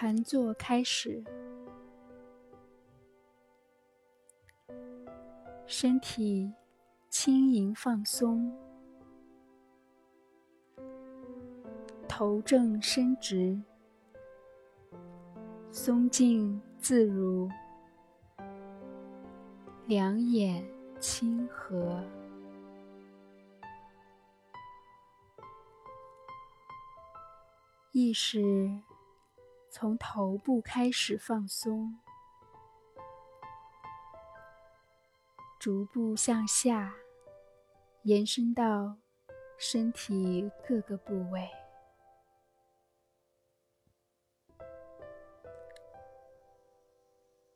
盘坐开始，身体轻盈放松，头正伸直，松静自如，两眼清和。意识从头部开始放松，逐步向下延伸到身体各个部位，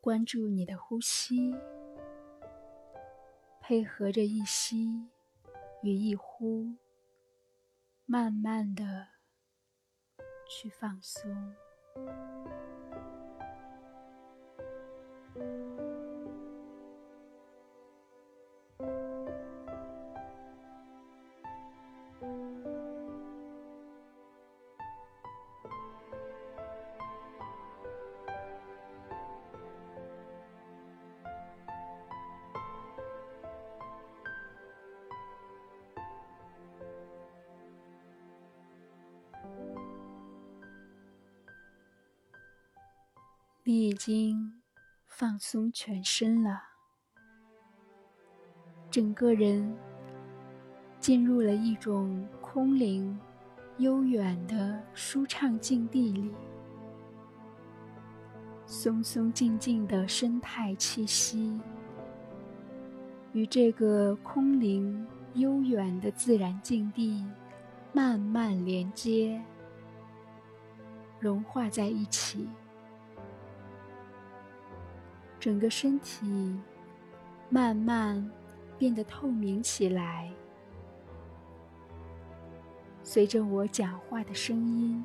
关注你的呼吸，配合着一吸与一呼，慢慢的。去放松。Thank you 你已经放松全身了，整个人进入了一种空灵、悠远的舒畅境地里，松松静静的生态气息与这个空灵、悠远的自然境地慢慢连接，融化在一起。整个身体慢慢变得透明起来，随着我讲话的声音，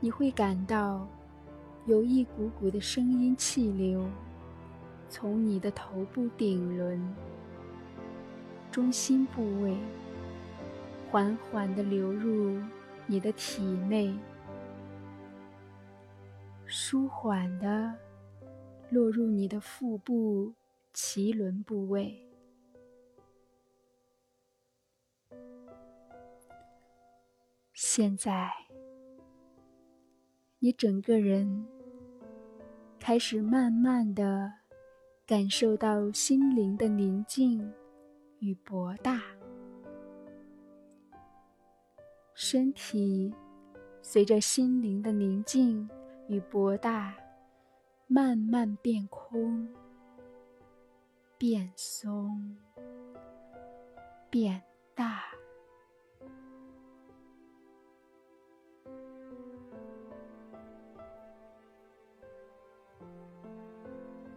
你会感到有一股股的声音气流从你的头部顶轮、中心部位缓缓地流入你的体内，舒缓的。落入你的腹部脐轮部位，现在你整个人开始慢慢的感受到心灵的宁静与博大，身体随着心灵的宁静与博大。慢慢变空，变松，变大。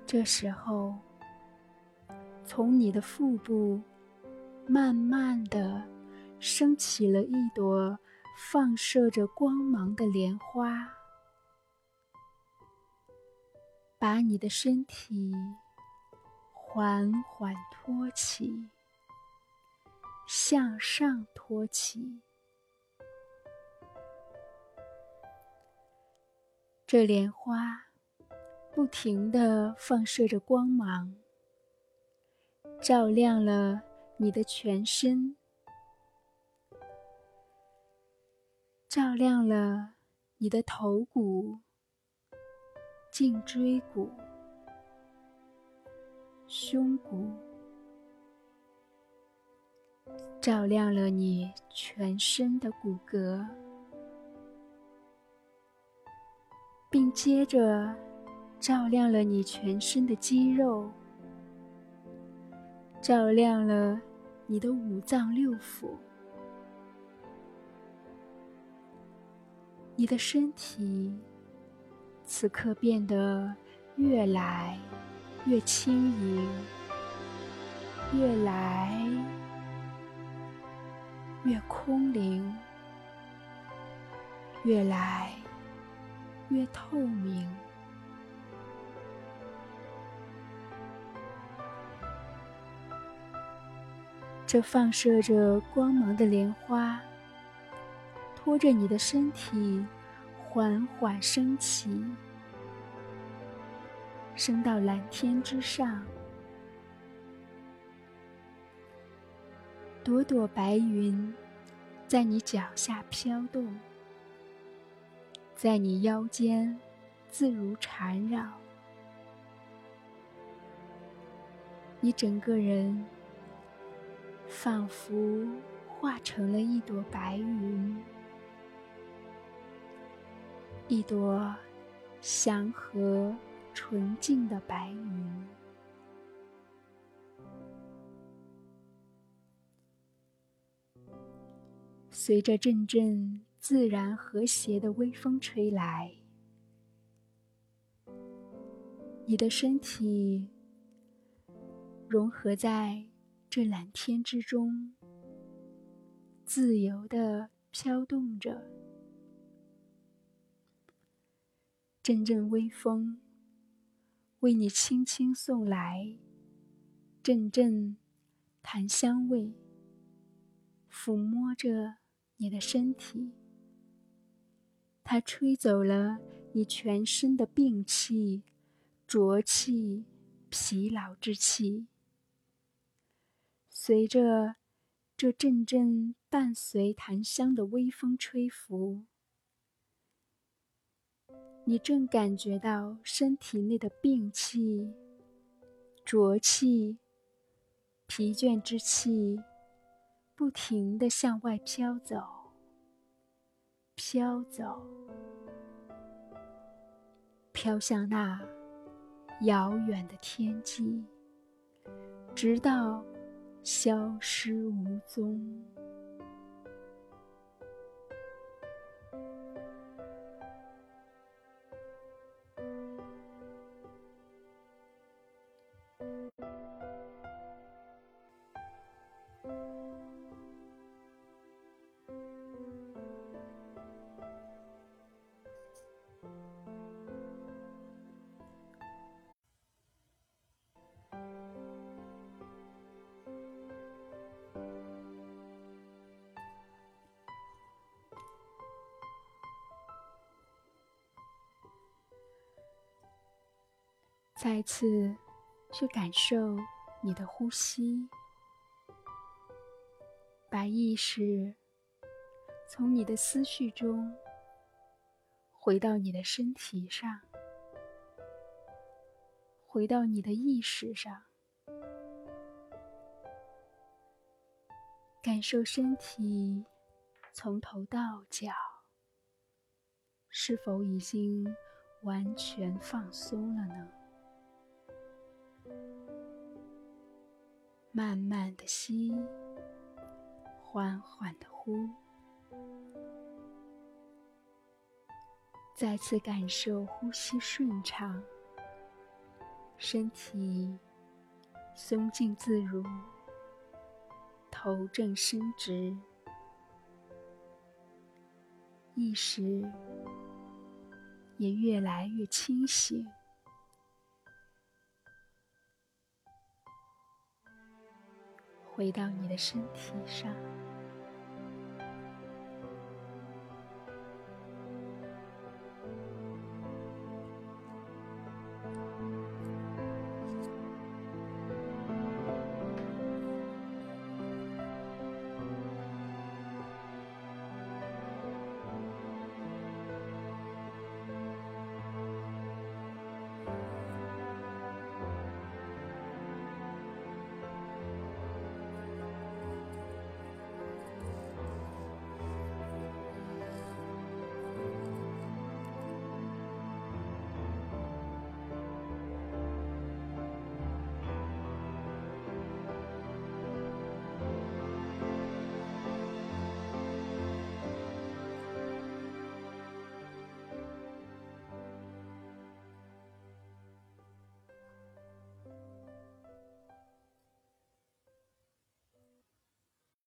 这时候，从你的腹部慢慢的升起了一朵放射着光芒的莲花。把你的身体缓缓托起，向上托起。这莲花不停的放射着光芒，照亮了你的全身，照亮了你的头骨。颈椎骨、胸骨，照亮了你全身的骨骼，并接着照亮了你全身的肌肉，照亮了你的五脏六腑，你的身体。此刻变得越来越轻盈，越来越空灵，越来越透明。这放射着光芒的莲花，拖着你的身体。缓缓升起，升到蓝天之上。朵朵白云在你脚下飘动，在你腰间自如缠绕，你整个人仿佛化成了一朵白云，一朵祥和纯净的白云。随着阵阵自然和谐的微风吹来，你的身体融合在这蓝天之中，自由的飘动着。阵阵微风为你轻轻送来阵阵檀香味，抚摸着。你的身体，它吹走了你全身的病气、浊气、疲劳之气。随着这阵阵伴随檀香的微风吹拂，你正感觉到身体内的病气、浊气、疲倦之气。不停地向外飘走，飘走，飘向那遥远的天际，直到消失无踪。再次去感受你的呼吸，把意识从你的思绪中回到你的身体上，回到你的意识上，感受身体从头到脚是否已经完全放松了呢？慢慢的吸，缓缓的呼，再次感受呼吸顺畅，身体松静自如，头正伸直，意识也越来越清醒。回到你的身体上。